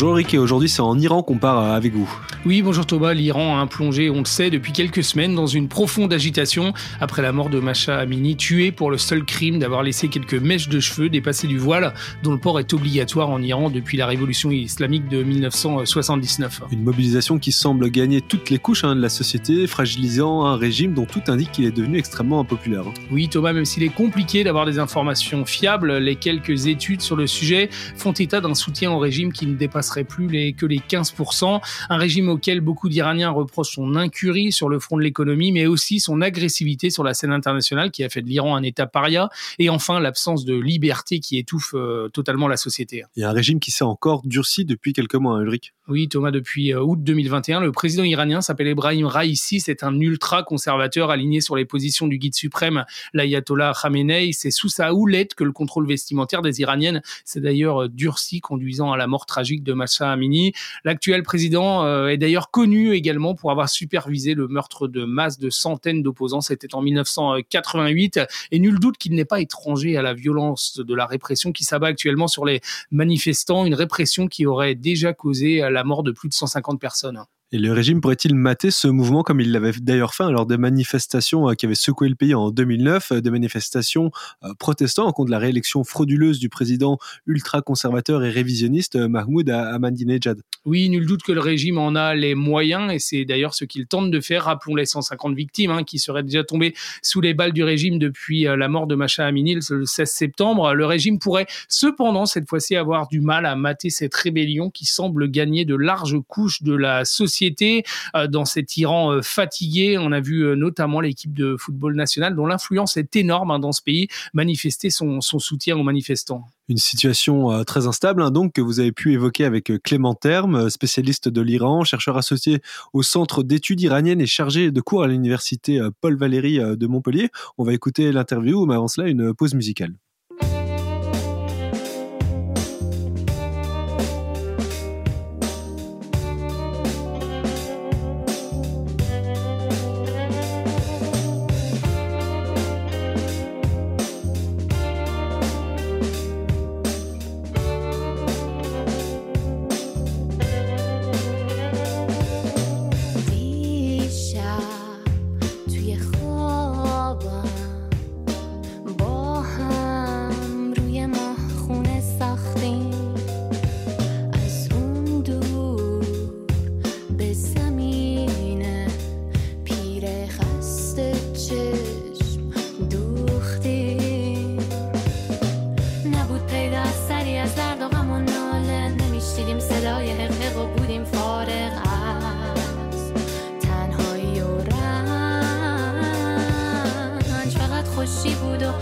Bonjour Eric, et aujourd'hui c'est en Iran qu'on part avec vous. Oui, bonjour Thomas. L'Iran a plongé, on le sait, depuis quelques semaines dans une profonde agitation après la mort de Masha Amini, tuée pour le seul crime d'avoir laissé quelques mèches de cheveux dépasser du voile, dont le port est obligatoire en Iran depuis la révolution islamique de 1979. Une mobilisation qui semble gagner toutes les couches hein, de la société, fragilisant un régime dont tout indique qu'il est devenu extrêmement impopulaire. Oui, Thomas, même s'il est compliqué d'avoir des informations fiables, les quelques études sur le sujet font état d'un soutien au régime qui ne dépasserait plus que les 15%. Un régime auquel beaucoup d'Iraniens reprochent son incurie sur le front de l'économie, mais aussi son agressivité sur la scène internationale qui a fait de l'Iran un État paria, et enfin l'absence de liberté qui étouffe euh, totalement la société. Il y a un régime qui s'est encore durci depuis quelques mois, hein, Ulrich. Oui, Thomas, depuis euh, août 2021, le président iranien s'appelle Ebrahim Raisi. C'est un ultra-conservateur aligné sur les positions du guide suprême, l'ayatollah Khamenei. C'est sous sa houlette que le contrôle vestimentaire des Iraniennes s'est d'ailleurs euh, durci, conduisant à la mort tragique de Masha Amini. L'actuel président euh, est d'ailleurs connu également pour avoir supervisé le meurtre de masse de centaines d'opposants. C'était en 1988. Et nul doute qu'il n'est pas étranger à la violence de la répression qui s'abat actuellement sur les manifestants. Une répression qui aurait déjà causé la la mort de plus de 150 personnes. Et le régime pourrait-il mater ce mouvement comme il l'avait d'ailleurs fait lors des manifestations euh, qui avaient secoué le pays en 2009, euh, des manifestations euh, protestant contre la réélection frauduleuse du président ultra-conservateur et révisionniste Mahmoud Ahmadinejad? Oui, nul doute que le régime en a les moyens et c'est d'ailleurs ce qu'il tente de faire. Rappelons les 150 victimes hein, qui seraient déjà tombées sous les balles du régime depuis la mort de Macha Amini le 16 septembre. Le régime pourrait cependant cette fois-ci avoir du mal à mater cette rébellion qui semble gagner de larges couches de la société euh, dans cet Iran euh, fatigué. On a vu euh, notamment l'équipe de football national dont l'influence est énorme hein, dans ce pays manifester son, soutien aux manifestants une situation très instable, hein, donc que vous avez pu évoquer avec Clément Terme, spécialiste de l'Iran, chercheur associé au Centre d'études iraniennes et chargé de cours à l'université Paul Valéry de Montpellier. On va écouter l'interview, mais avant cela, une pause musicale.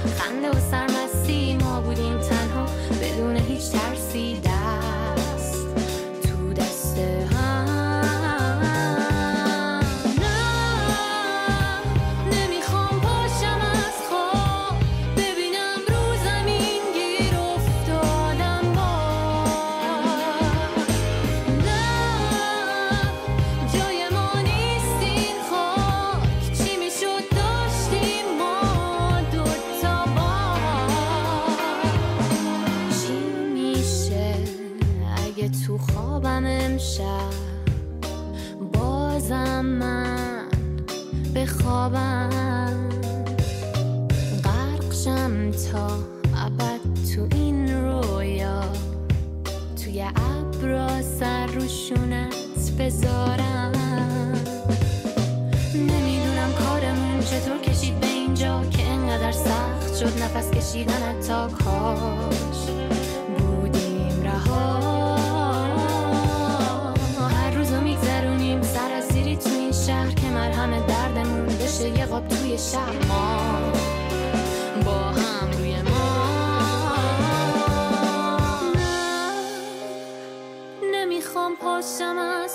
خنده و سرمستی ما بودیم روشونت بذارم. نمی‌دونم کارم چطور کشید به اینجا که انقدر سخت شد نفس کشیدن تا کاش. بودیم رها. هر روزو میگذرونیم سر از زیری تو این شهر که مرهم دردمون بشه یه قاب توی شهر ما. summer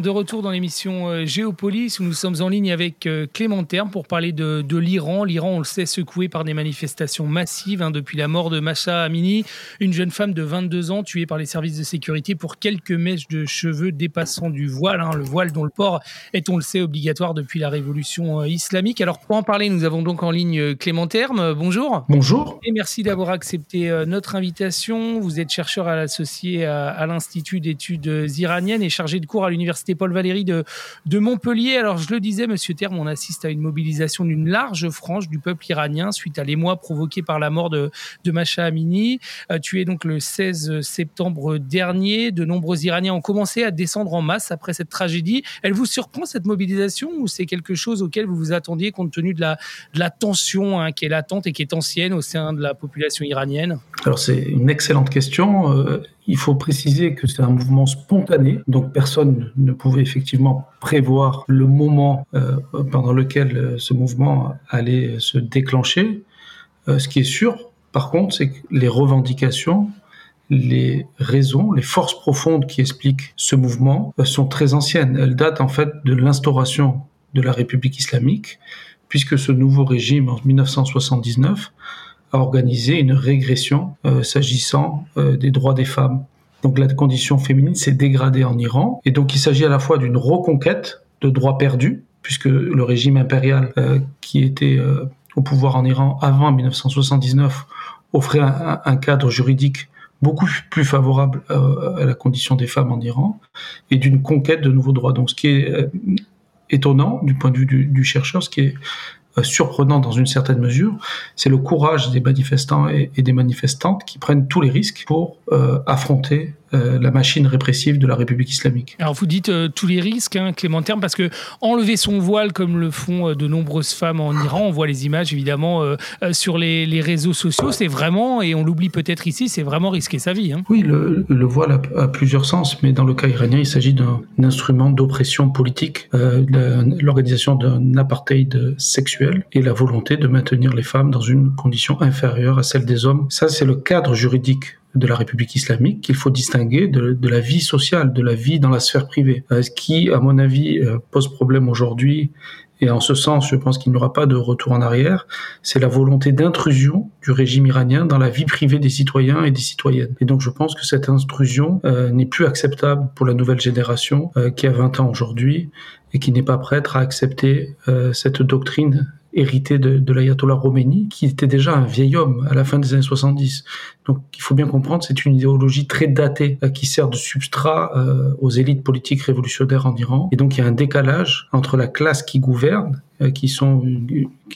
bien, de retour dans l'émission euh, Géopolis, où nous sommes en ligne avec euh, Clément Terme pour parler de, l'Iran. L'Iran, on le sait, secoué par des manifestations massives hein, depuis la mort de Masha Amini, une jeune femme de 22 ans tuée par les services de sécurité pour quelques mèches de cheveux dépassant du voile. Hein. le voile dont le port est, on le sait, obligatoire depuis la révolution euh, islamique. Alors, pour en parler, nous avons donc en ligne Clément Terme. bonjour. Bonjour. Et merci d'avoir accepté notre invitation. Vous êtes chercheur à l'associé à, à l'Institut d'études iraniennes et chargé de cours à l'Université Paul Valéry de, Montpellier. Alors, je le disais, Monsieur Terme, on assiste à une mobilisation d'une large frange du peuple iranien suite à l'émoi provoqué par la mort de, de Masha Amini. Euh, tué donc le 16 septembre dernier. De nombreux Iraniens ont commencé à descendre en masse après cette tragédie. Elle vous surprend cette mobilisation ou c'est quelque chose auquel vous vous attendiez compte tenu de la, de la tension hein, qui est latente et qui est ancienne au sein de la population iranienne? Alors, c'est une excellente question. Euh, il faut préciser que c'est un mouvement spontané, donc personne ne pouvait effectivement prévoir le moment euh, pendant lequel euh, ce mouvement allait se déclencher. Ce qui est sûr, par contre, c'est que les revendications, les raisons, les forces profondes qui expliquent ce mouvement sont très anciennes. Elles datent en fait de l'instauration de la République islamique, puisque ce nouveau régime en 1979 a organisé une régression euh, s'agissant euh, des droits des femmes. Donc la condition féminine s'est dégradée en Iran, et donc il s'agit à la fois d'une reconquête de droits perdus, puisque le régime impérial euh, qui était au pouvoir en Iran avant 1979 offrait un, cadre juridique beaucoup plus favorable à la condition des femmes en Iran, et d'une conquête de nouveaux droits. Donc ce qui est étonnant du point de vue du, chercheur, ce qui est surprenant dans une certaine mesure, c'est le courage des manifestants et, des manifestantes qui prennent tous les risques pour euh, affronter euh, la machine répressive de la République islamique. Alors vous dites euh, tous les risques, hein, Clément Terme, parce que enlever son voile comme le font euh, de nombreuses femmes en Iran, on voit les images évidemment sur les, réseaux sociaux, c'est vraiment, et on l'oublie peut-être ici, c'est vraiment risquer sa vie. Hein. Oui, le, voile a, plusieurs sens, mais dans le cas iranien, il s'agit d'un instrument d'oppression politique, l'organisation d'un apartheid sexuel et la volonté de maintenir les femmes dans une condition inférieure à celle des hommes. Ça, c'est le cadre juridique de la République islamique qu'il faut distinguer de, la vie sociale, de la vie dans la sphère privée. Euh, ce qui, à mon avis, euh, pose problème aujourd'hui, et en ce sens, je pense qu'il n'y aura pas de retour en arrière, c'est la volonté d'intrusion du régime iranien dans la vie privée des citoyens et des citoyennes. Et donc je pense que cette intrusion euh, n'est plus acceptable pour la nouvelle génération qui a 20 ans aujourd'hui et qui n'est pas prête à accepter cette doctrine hérité de, de l'ayatollah Khomeini, qui était déjà un vieil homme à la fin des années 70. Donc il faut bien comprendre, c'est une idéologie très datée euh, qui sert de substrat euh, aux élites politiques révolutionnaires en Iran. Et donc il y a un décalage entre la classe qui gouverne, euh, qui sont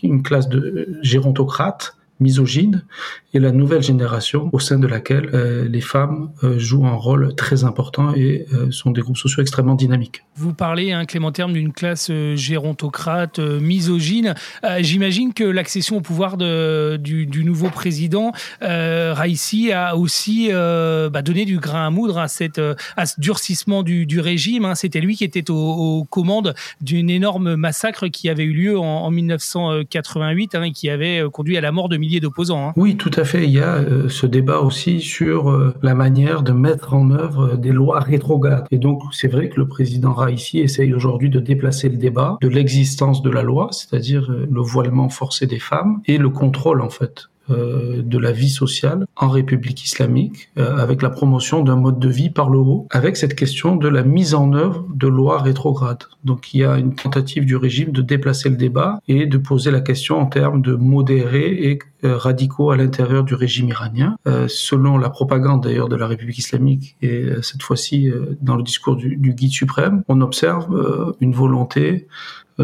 une classe de gérontocrates, misogyne et la nouvelle génération au sein de laquelle euh, les femmes euh, jouent un rôle très important et euh, sont des groupes sociaux extrêmement dynamiques. Vous parlez, hein, Clément Terme, d'une classe gérontocrate, misogyne. J'imagine que l'accession au pouvoir du, nouveau président Raisi a aussi bah, donné du grain à moudre à, cette, ce durcissement du, régime. Hein. C'était lui qui était aux, commandes d'une énorme massacre qui avait eu lieu en, en 1988 hein, et qui avait conduit à la mort de milliers d'opposants. Hein. Oui, tout à fait. Il y a euh, ce débat aussi sur euh, la manière de mettre en œuvre des lois rétrogrades. Et donc, c'est vrai que le président Raisi essaye aujourd'hui de déplacer le débat de l'existence de la loi, c'est-à-dire euh, le voilement forcé des femmes, et le contrôle, en fait, euh, de la vie sociale en République islamique, euh, avec la promotion d'un mode de vie par le haut, avec cette question de la mise en œuvre de lois rétrogrades. Donc il y a une tentative du régime de déplacer le débat et de poser la question en termes de modérés et euh, radicaux à l'intérieur du régime iranien. selon la propagande d'ailleurs de la République islamique et cette fois-ci dans le discours du, du guide suprême, on observe une volonté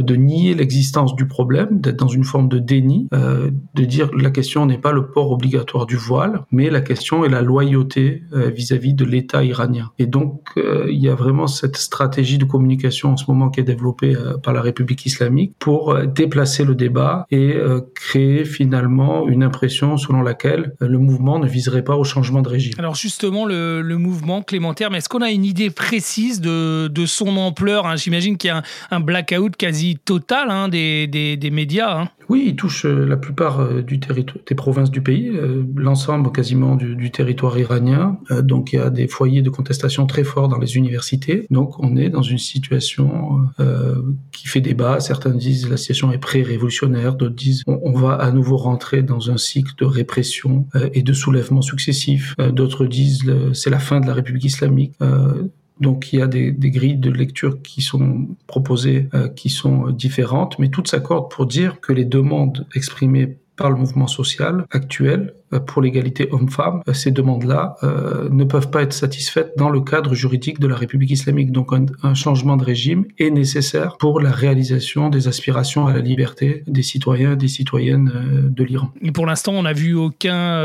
de nier l'existence du problème, d'être dans une forme de déni, euh, de dire la question n'est pas le port obligatoire du voile, mais la question est la loyauté euh, vis-à-vis de l'État iranien. Et donc euh, il y a vraiment cette stratégie de communication en ce moment qui est développée par la République islamique pour déplacer le débat et créer finalement une impression selon laquelle le mouvement ne viserait pas au changement de régime. Alors justement, le, mouvement Clémentaire, mais est-ce qu'on a une idée précise de, son ampleur hein? J'imagine qu'il y a un, un blackout quasi quasi totale hein, des, des, médias. Hein. Oui, il touche euh, la plupart euh, du des provinces du pays, euh, l'ensemble quasiment du, territoire iranien. donc il y a des foyers de contestation très forts dans les universités. Donc on est dans une situation qui fait débat. Certains disent la situation est pré-révolutionnaire, d'autres disent on, va à nouveau rentrer dans un cycle de répression et de soulèvement successifs. d'autres disent c'est la fin de la République islamique. Donc il y a des, grilles de lecture qui sont proposées, euh, qui sont différentes, mais toutes s'accordent pour dire que les demandes exprimées par le mouvement social actuel euh, pour l'égalité homme-femme, euh, ces demandes-là euh, ne peuvent pas être satisfaites dans le cadre juridique de la République islamique. Donc un, changement de régime est nécessaire pour la réalisation des aspirations à la liberté des citoyens et des citoyennes de l'Iran. Et pour l'instant, on n'a vu aucun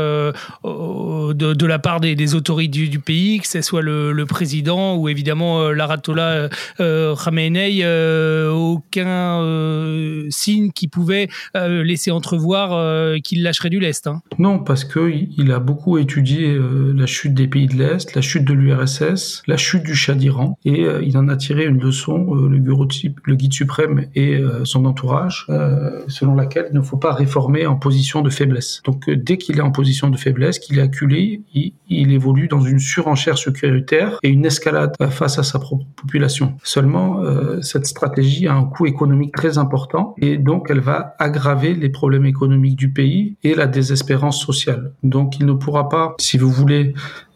de, la part des, autorités du, pays, que ce soit le, président ou évidemment l'Aratollah Khamenei, aucun signe qui pouvait laisser entrevoir qu'il lâcherait du lest. Hein. Non, parce qu'il a beaucoup étudié euh, la chute des pays de l'Est, la chute de l'URSS, la chute du Shah d'Iran, et euh, il en a tiré une leçon, euh, le, guide suprême et son entourage, selon laquelle il ne faut pas réformer en position de faiblesse. Donc dès qu'il est en position de faiblesse, qu'il est acculé, il, il, évolue dans une surenchère sécuritaire et une escalade face à sa population. Seulement, cette stratégie a un coût économique très important et donc elle va aggraver les problèmes économiques du pays et la désespérance sociale donc il ne pourra pas, si vous voulez,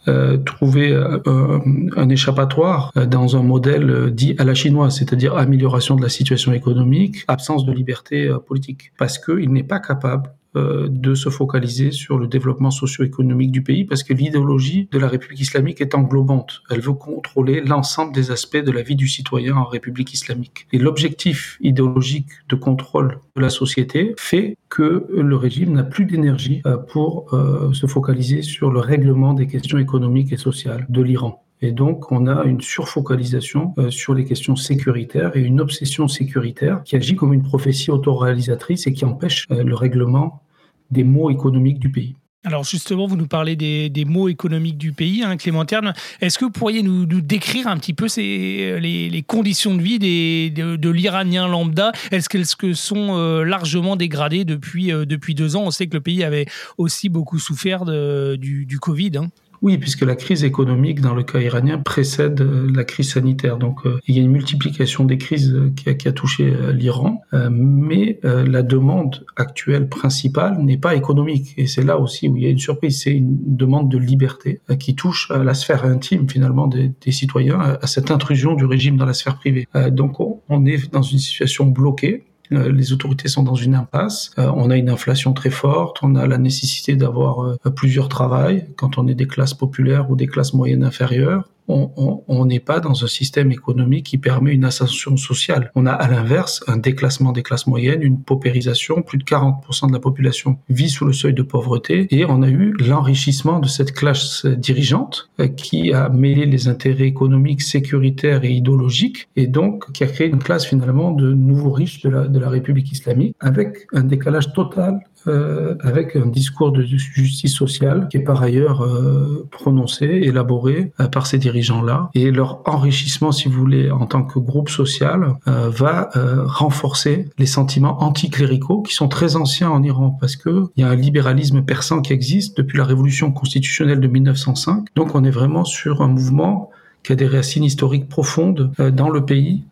euh, trouver euh, un échappatoire euh, dans un modèle dit à la chinoise, c'est-à-dire amélioration de la situation économique, absence de liberté politique, parce qu'il n'est pas capable euh, de se focaliser sur le développement socio-économique du pays parce que l'idéologie de la République islamique est englobante. Elle veut contrôler l'ensemble des aspects de la vie du citoyen en République islamique. Et l'objectif idéologique de contrôle de la société fait que le régime n'a plus d'énergie euh, pour euh, se focaliser sur le règlement des questions économiques et sociales de l'Iran. Et donc, on a une surfocalisation sur les questions sécuritaires et une obsession sécuritaire qui agit comme une prophétie autoréalisatrice et qui empêche le règlement des mots économiques du pays. Alors justement, vous nous parlez des, mots économiques du pays, hein, Clément Terne. Est-ce que vous pourriez nous, décrire un petit peu ces, les, les, conditions de vie de, l'Iranien lambda? Est-ce qu'elles sont euh, largement dégradées depuis, euh, depuis deux ans? On sait que le pays avait aussi beaucoup souffert du Covid. Hein. Oui, puisque la crise économique dans le cas iranien précède euh, la crise sanitaire. Donc euh, il y a une multiplication des crises euh, qui a, qui a touché l'Iran, mais la demande actuelle principale n'est pas économique. Et c'est là aussi où il y a une surprise, c'est une demande de liberté qui touche à la sphère intime finalement des, des, citoyens, à cette intrusion du régime dans la sphère privée. donc on est dans une situation bloquée les autorités sont dans une impasse. Euh, on a une inflation très forte, on a la nécessité d'avoir euh, plusieurs travails quand on est des classes populaires ou des classes moyennes inférieures on n'est pas dans un système économique qui permet une ascension sociale. On a à l'inverse un déclassement des classes moyennes, une paupérisation, plus de 40% de la population vit sous le seuil de pauvreté et on a eu l'enrichissement de cette classe dirigeante euh, qui a mêlé les intérêts économiques, sécuritaires et idéologiques et donc qui a créé une classe finalement de nouveaux riches de la, de la République islamique avec un décalage total euh, avec un discours de justice sociale qui est par ailleurs euh, prononcé, élaboré euh, par ces dirigeants-là. Et leur enrichissement, si vous voulez, en tant que groupe social, va renforcer les sentiments anticléricaux qui sont très anciens en Iran parce que il y a un libéralisme persan qui existe depuis la révolution constitutionnelle de 1905. Donc on est vraiment sur un mouvement qui a des racines historiques profondes dans le pays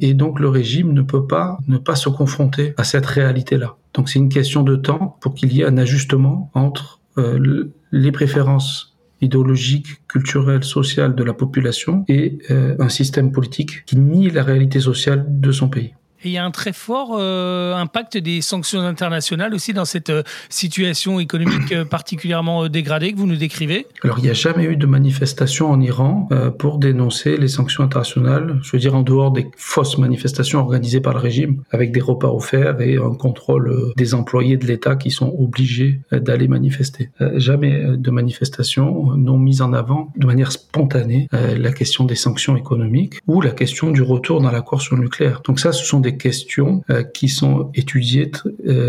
et donc le régime ne peut pas ne pas se confronter à cette réalité-là. Donc c'est une question de temps pour qu'il y ait un ajustement entre euh, les préférences idéologiques, culturelles, sociales de la population et euh, un système politique qui nie la réalité sociale de son pays. Il y a un très fort euh, impact des sanctions internationales aussi dans cette euh, situation économique euh, particulièrement dégradée que vous nous décrivez Alors, il n'y a jamais eu de manifestation en Iran pour dénoncer les sanctions internationales, je veux dire en dehors des fausses manifestations organisées par le régime, avec des repas offerts et un contrôle des employés de l'État qui sont obligés d'aller manifester. Jamais de manifestation n'ont mis en avant de manière spontanée la question des sanctions économiques ou la question du retour dans l'accord sur le nucléaire. Donc ça, ce sont des des questions qui sont étudiées,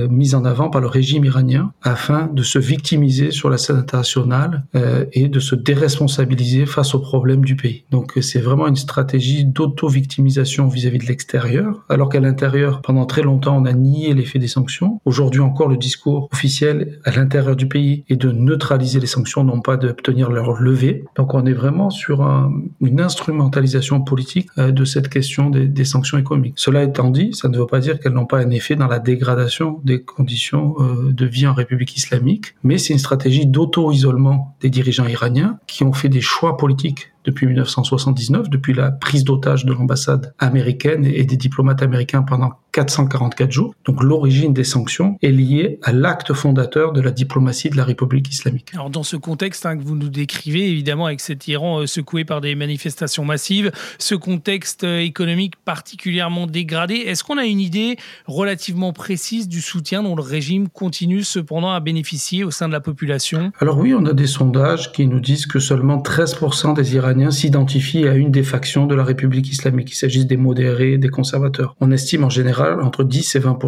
mises en avant par le régime iranien afin de se victimiser sur la scène internationale et de se déresponsabiliser face aux problèmes du pays. Donc c'est vraiment une stratégie d'auto-victimisation vis-à-vis de l'extérieur, alors qu'à l'intérieur, pendant très longtemps, on a nié l'effet des sanctions. Aujourd'hui encore, le discours officiel à l'intérieur du pays est de neutraliser les sanctions, non pas d'obtenir leur levée. Donc on est vraiment sur une instrumentalisation politique euh, de cette question des, sanctions économiques. Cela étant ça ne veut pas dire qu'elles n'ont pas un effet dans la dégradation des conditions euh, de vie en République islamique, mais c'est une stratégie d'auto-isolement des dirigeants iraniens qui ont fait des choix politiques depuis 1979, depuis la prise d'otage de l'ambassade américaine et des diplomates américains pendant 444 jours. Donc l'origine des sanctions est liée à l'acte fondateur de la diplomatie de la République islamique. Alors dans ce contexte hein, que vous nous décrivez, évidemment avec cet Iran euh, secoué par des manifestations massives, ce contexte euh, économique particulièrement dégradé, est-ce qu'on a une idée relativement précise du soutien dont le régime continue cependant à bénéficier au sein de la population? Alors oui, on a des sondages qui nous disent que seulement 13% des Iraniens s'identifient à une des factions de la République islamique, qu'il s'agisse des modérés, des conservateurs. On estime en général entre 10 et 20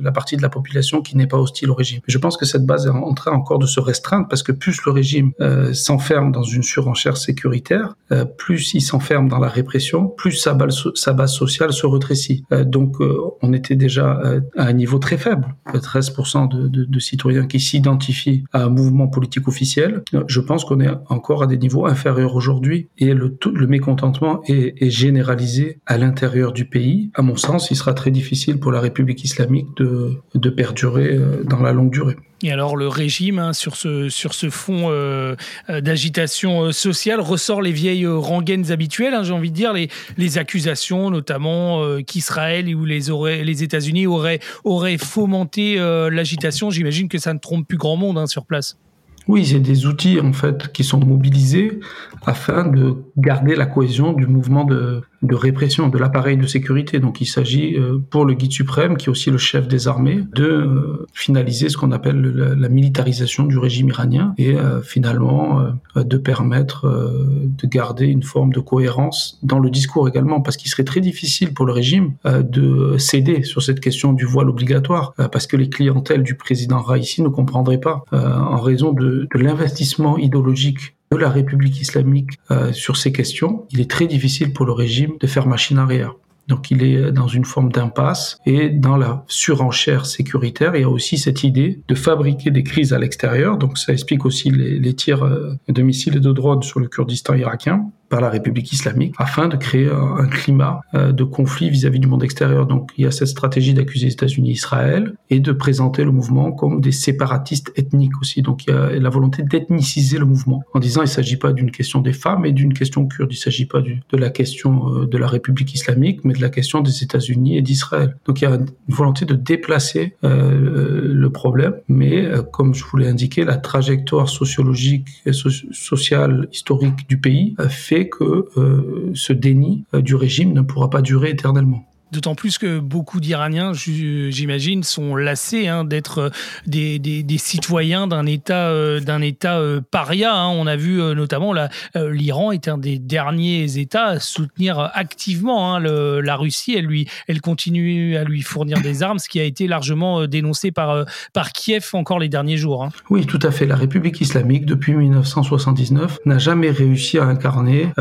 la partie de la population qui n'est pas hostile au régime. Je pense que cette base est en train encore de se restreindre parce que plus le régime euh, s'enferme dans une surenchère sécuritaire, euh, plus il s'enferme dans la répression, plus sa base, sociale se rétrécit. Euh, donc on était déjà à un niveau très faible, 13% de, citoyens qui s'identifient à un mouvement politique officiel. Je pense qu'on est encore à des niveaux inférieurs aujourd'hui et le, le mécontentement est, est généralisé à l'intérieur du pays. À mon sens, il sera très difficile pour la République islamique de de, perdurer euh, dans la longue durée. Et alors le régime, hein, sur, ce, sur ce fond euh, euh, d'agitation sociale, ressort les vieilles rengaines habituelles, hein, j'ai envie de dire, les, les accusations notamment qu'Israël ou les, les États-Unis auraient, auraient fomenté l'agitation. J'imagine que ça ne trompe plus grand monde hein, sur place. Oui, c'est des outils en fait qui sont mobilisés afin de garder la cohésion du mouvement de, de répression de l'appareil de sécurité. Donc il s'agit euh, pour le guide suprême, qui est aussi le chef des armées, de euh, finaliser ce qu'on appelle la, militarisation du régime iranien et euh, finalement de permettre de garder une forme de cohérence dans le discours également, parce qu'il serait très difficile pour le régime de céder sur cette question du voile obligatoire, parce que les clientèles du président Raisi ne comprendraient pas en raison de, de l'investissement idéologique de la République islamique euh, sur ces questions, il est très difficile pour le régime de faire machine arrière. Donc il est dans une forme d'impasse et dans la surenchère sécuritaire, il y a aussi cette idée de fabriquer des crises à l'extérieur. Donc ça explique aussi les, les tirs euh, de missiles et de drones sur le Kurdistan irakien par la République islamique afin de créer un, climat euh, de conflit vis-à-vis du monde extérieur. Donc il y a cette stratégie d'accuser les États-Unis et Israël et de présenter le mouvement comme des séparatistes ethniques aussi. Donc il y a la volonté d'ethniciser le mouvement en disant il ne s'agit pas d'une question des femmes et d'une question kurde. Il ne s'agit pas de la question euh, de la République islamique, mais de la question des États-Unis et d'Israël. Donc il y a une volonté de déplacer euh, le problème, mais comme je vous l'ai indiqué, la trajectoire sociologique, et sociale, historique du pays fait que euh, ce déni euh, du régime ne pourra pas durer éternellement. D'autant plus que beaucoup d'Iraniens, j'imagine, sont lassés hein, d'être euh, des, citoyens d'un État, euh, État euh, paria. Hein. On a vu notamment l'Iran est un des derniers États à soutenir activement hein, la Russie. Elle, lui, elle continue à lui fournir des armes, ce qui a été largement dénoncé par, par Kiev encore les derniers jours. Oui, tout à fait. La République islamique, depuis 1979, n'a jamais réussi à incarner,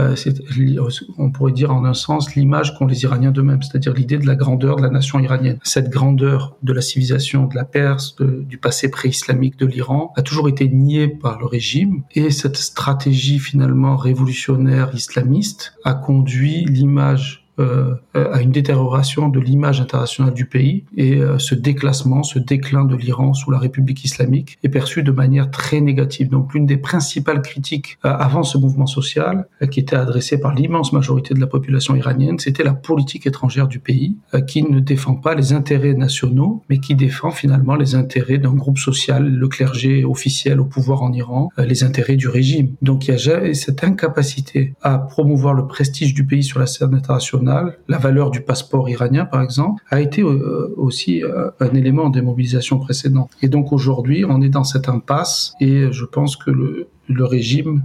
on pourrait dire en un sens, l'image qu'ont les Iraniens d'eux-mêmes, c'est-à-dire l'idée de la grandeur de la nation iranienne. Cette grandeur de la civilisation de la Perse, du passé pré-islamique de l'Iran, a toujours été niée par le régime et cette stratégie finalement révolutionnaire islamiste a conduit l'image euh, à une détérioration de l'image internationale du pays et euh, ce déclassement, ce déclin de l'Iran sous la République islamique est perçu de manière très négative. Donc l'une des principales critiques euh, avant ce mouvement social qui était adressée par l'immense majorité de la population iranienne, c'était la politique étrangère du pays qui ne défend pas les intérêts nationaux mais qui défend finalement les intérêts d'un groupe social, le clergé officiel au pouvoir en Iran, les intérêts du régime. Donc il y a cette incapacité à promouvoir le prestige du pays sur la scène internationale la valeur du passeport iranien par exemple, a été euh, aussi euh, un élément des mobilisations précédentes. Et donc aujourd'hui, on est dans cette impasse et je pense que le, le régime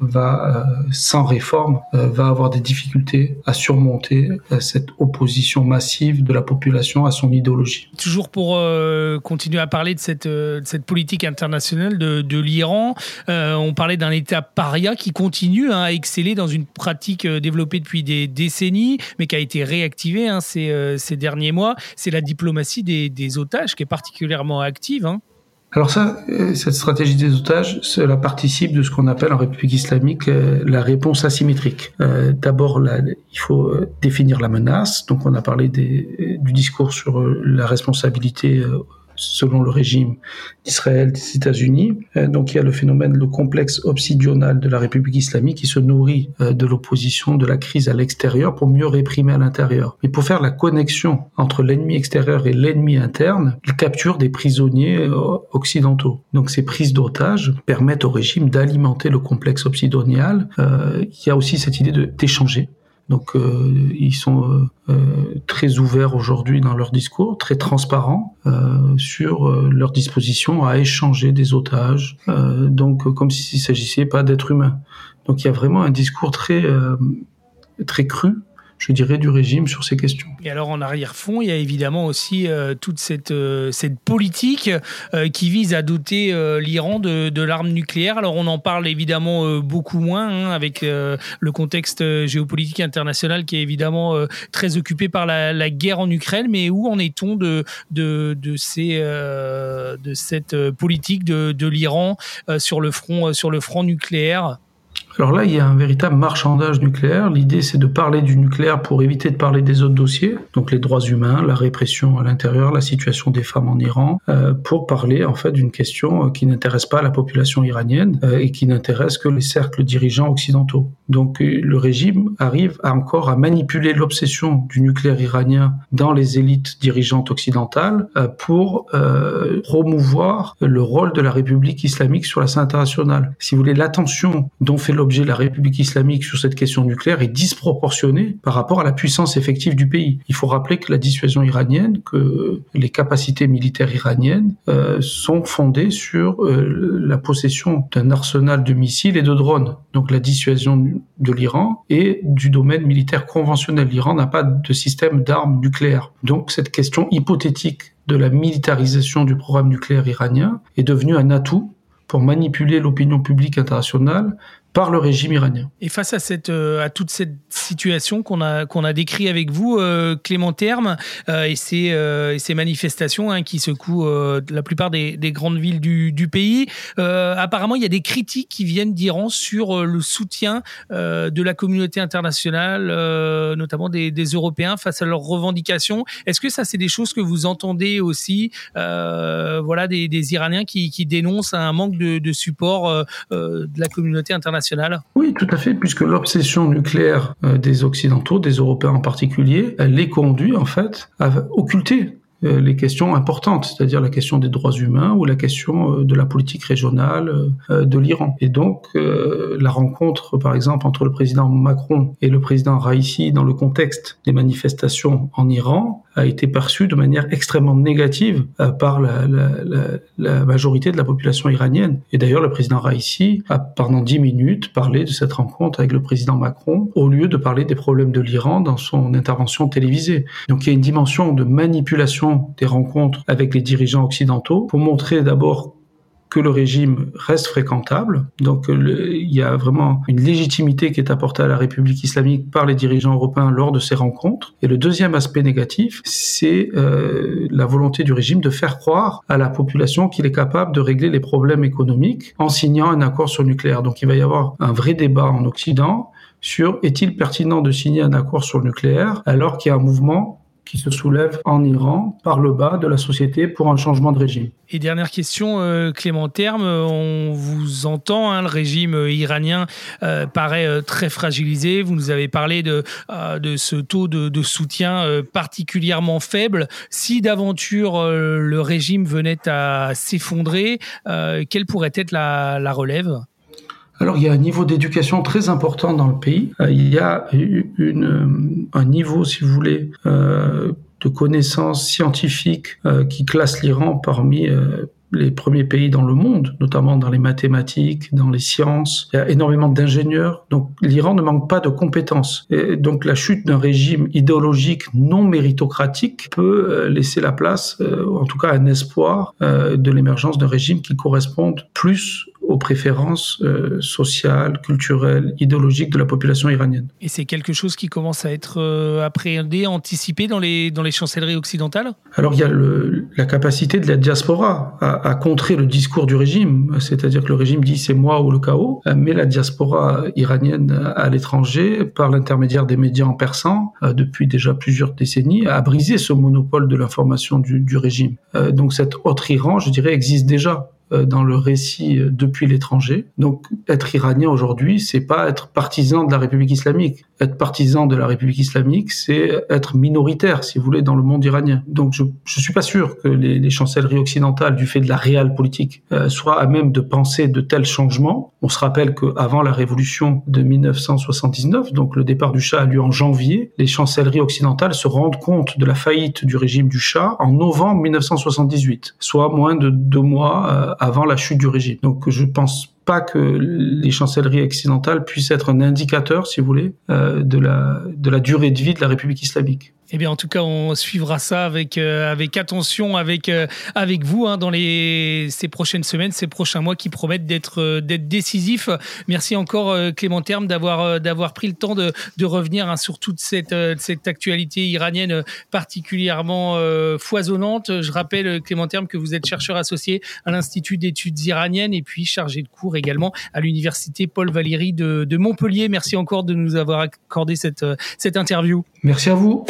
va, sans réforme, va avoir des difficultés à surmonter cette opposition massive de la population à son idéologie. Toujours pour continuer à parler de cette, politique internationale de, l'Iran, on parlait d'un État paria qui continue hein, à exceller dans une pratique développée depuis des décennies, mais qui a été réactivée hein, ces, derniers mois. C'est la diplomatie des, des otages qui est particulièrement active. Hein. Alors ça, euh, cette stratégie des otages, cela participe de ce qu'on appelle en République islamique euh, la réponse asymétrique. Euh, D'abord, il faut définir la menace. Donc on a parlé des, du discours sur la responsabilité selon le régime d'Israël, des États-Unis. Euh, donc il y a le phénomène, le complexe obsidional de la République islamique qui se nourrit euh, de l'opposition, de la crise à l'extérieur pour mieux réprimer à l'intérieur. Et pour faire la connexion entre l'ennemi extérieur et l'ennemi interne, il capture des prisonniers euh, occidentaux. Donc ces prises d'otages permettent au régime d'alimenter le complexe obsidonial. il y a aussi cette idée d'échanger donc euh, ils sont euh, euh, très ouverts aujourd'hui dans leur discours, très transparents sur leur disposition à échanger des otages, donc comme s'il s'agissait pas d'êtres humains. Donc il y a vraiment un discours très très cru je dirais, du régime sur ces questions. Et alors en arrière-fond, il y a évidemment aussi euh, toute cette, euh, politique euh, qui vise à doter l'Iran de, l'arme nucléaire. Alors on en parle évidemment beaucoup moins hein, avec le contexte géopolitique international qui est évidemment très occupé par la, guerre en Ukraine, mais où en est-on de, cette politique de, l'Iran sur le front nucléaire? Alors là, il y a un véritable marchandage nucléaire. L'idée, c'est de parler du nucléaire pour éviter de parler des autres dossiers, donc les droits humains, la répression à l'intérieur, la situation des femmes en Iran, euh, pour parler en fait d'une question euh, qui n'intéresse pas la population iranienne euh, et qui n'intéresse que les cercles dirigeants occidentaux. Donc le régime arrive encore à manipuler l'obsession du nucléaire iranien dans les élites dirigeantes occidentales pour promouvoir le rôle de la République islamique sur la scène internationale. Si vous voulez, l'attention dont l'objet de la République islamique sur cette question nucléaire est disproportionnée par rapport à la puissance effective du pays. Il faut rappeler que la dissuasion iranienne, que les capacités militaires iraniennes euh, sont fondées sur euh, la possession d'un arsenal de missiles et de drones. Donc la dissuasion de l'Iran est du domaine militaire conventionnel. L'Iran n'a pas de système d'armes nucléaires. Donc cette question hypothétique de la militarisation du programme nucléaire iranien est devenue un atout pour manipuler l'opinion publique internationale par le régime iranien. Et face à cette euh, à toute cette situation qu'on a qu'on a décrit avec vous, euh, Clément Terme, euh, et ces et ces manifestations hein, qui secouent la plupart des, des, grandes villes du, pays. apparemment, il y a des critiques qui viennent d'Iran sur le soutien de la communauté internationale, notamment des, Européens, face à leurs revendications. Est-ce que ça, c'est des choses que vous entendez aussi, voilà, des, Iraniens qui, dénoncent un manque de support de la communauté internationale oui, tout à fait, puisque l'obsession nucléaire euh, des Occidentaux, des Européens en particulier, elle les conduit en fait à occulter les questions importantes, c'est-à-dire la question des droits humains ou la question euh, de la politique régionale de l'Iran. Et donc, la rencontre, par exemple, entre le président Macron et le président Raisi dans le contexte des manifestations en Iran a été perçue de manière extrêmement négative par la, majorité de la population iranienne. Et d'ailleurs, le président Raisi a pendant dix minutes parlé de cette rencontre avec le président Macron au lieu de parler des problèmes de l'Iran dans son intervention télévisée. Donc il y a une dimension de manipulation des rencontres avec les dirigeants occidentaux pour montrer d'abord que le régime reste fréquentable. Donc il y a vraiment une légitimité qui est apportée à la République islamique par les dirigeants européens lors de ces rencontres. Et le deuxième aspect négatif, c'est euh, la volonté du régime de faire croire à la population qu'il est capable de régler les problèmes économiques en signant un accord sur le nucléaire. Donc il va y avoir un vrai débat en Occident sur est-il pertinent de signer un accord sur le nucléaire alors qu'il y a un mouvement qui se soulève en Iran par le bas de la société pour un changement de régime. Et dernière question, euh, Clément Terme, on vous entend, hein, le régime iranien euh, paraît euh, très fragilisé. Vous nous avez parlé de, de ce taux de, soutien particulièrement faible. Si d'aventure le régime venait à s'effondrer, quelle pourrait être la relève? Alors il y a un niveau d'éducation très important dans le pays. Euh, il y a une, un niveau, si vous voulez, euh, de connaissances scientifiques euh, qui classe l'Iran parmi les premiers pays dans le monde, notamment dans les mathématiques, dans les sciences. Il y a énormément d'ingénieurs. Donc l'Iran ne manque pas de compétences. Et donc la chute d'un régime idéologique non méritocratique peut euh, laisser la place, euh, en tout cas un espoir, euh, de l'émergence d'un régime qui corresponde plus aux préférences euh, sociales, culturelles, idéologiques de la population iranienne. Et c'est quelque chose qui commence à être euh, appréhendé, anticipé dans les, dans les chancelleries occidentales? Alors il y a le, la capacité de la diaspora à, à contrer le discours du régime, c'est-à-dire que le régime dit c'est moi ou le chaos, euh, mais la diaspora iranienne à l'étranger, par l'intermédiaire des médias en persan, depuis déjà plusieurs décennies, a brisé ce monopole de l'information du, du régime. Donc cet autre Iran, je dirais, existe déjà euh, dans le récit euh, depuis l'étranger. Donc être iranien aujourd'hui, c'est pas être partisan de la République islamique. Être partisan de la République islamique, c'est être minoritaire, si vous voulez, dans le monde iranien. Donc je je suis pas sûr que les, les chancelleries occidentales, du fait de la réelle politique, euh, soient à même de penser de tels changements. On se rappelle qu'avant la révolution de 1979, donc le départ du Shah a lieu en janvier, les chancelleries occidentales se rendent compte de la faillite du régime du Shah en novembre 1978, soit moins de deux mois avant la chute du régime. Donc je pense pas que les chancelleries occidentales puissent être un indicateur, si vous voulez, euh, de, la, de la durée de vie de la République islamique. Eh bien, en tout cas, on suivra ça avec euh, avec attention, avec euh, avec vous hein, dans les ces prochaines semaines, ces prochains mois qui promettent d'être euh, décisifs. Merci encore Clément Terme d'avoir pris le temps de, de revenir hein, sur toute cette cette actualité iranienne particulièrement foisonnante. Je rappelle Clément Terme que vous êtes chercheur associé à l'Institut d'études iraniennes et puis chargé de cours également à l'université Paul Valéry de, de Montpellier. Merci encore de nous avoir accordé cette cette interview. Merci à vous.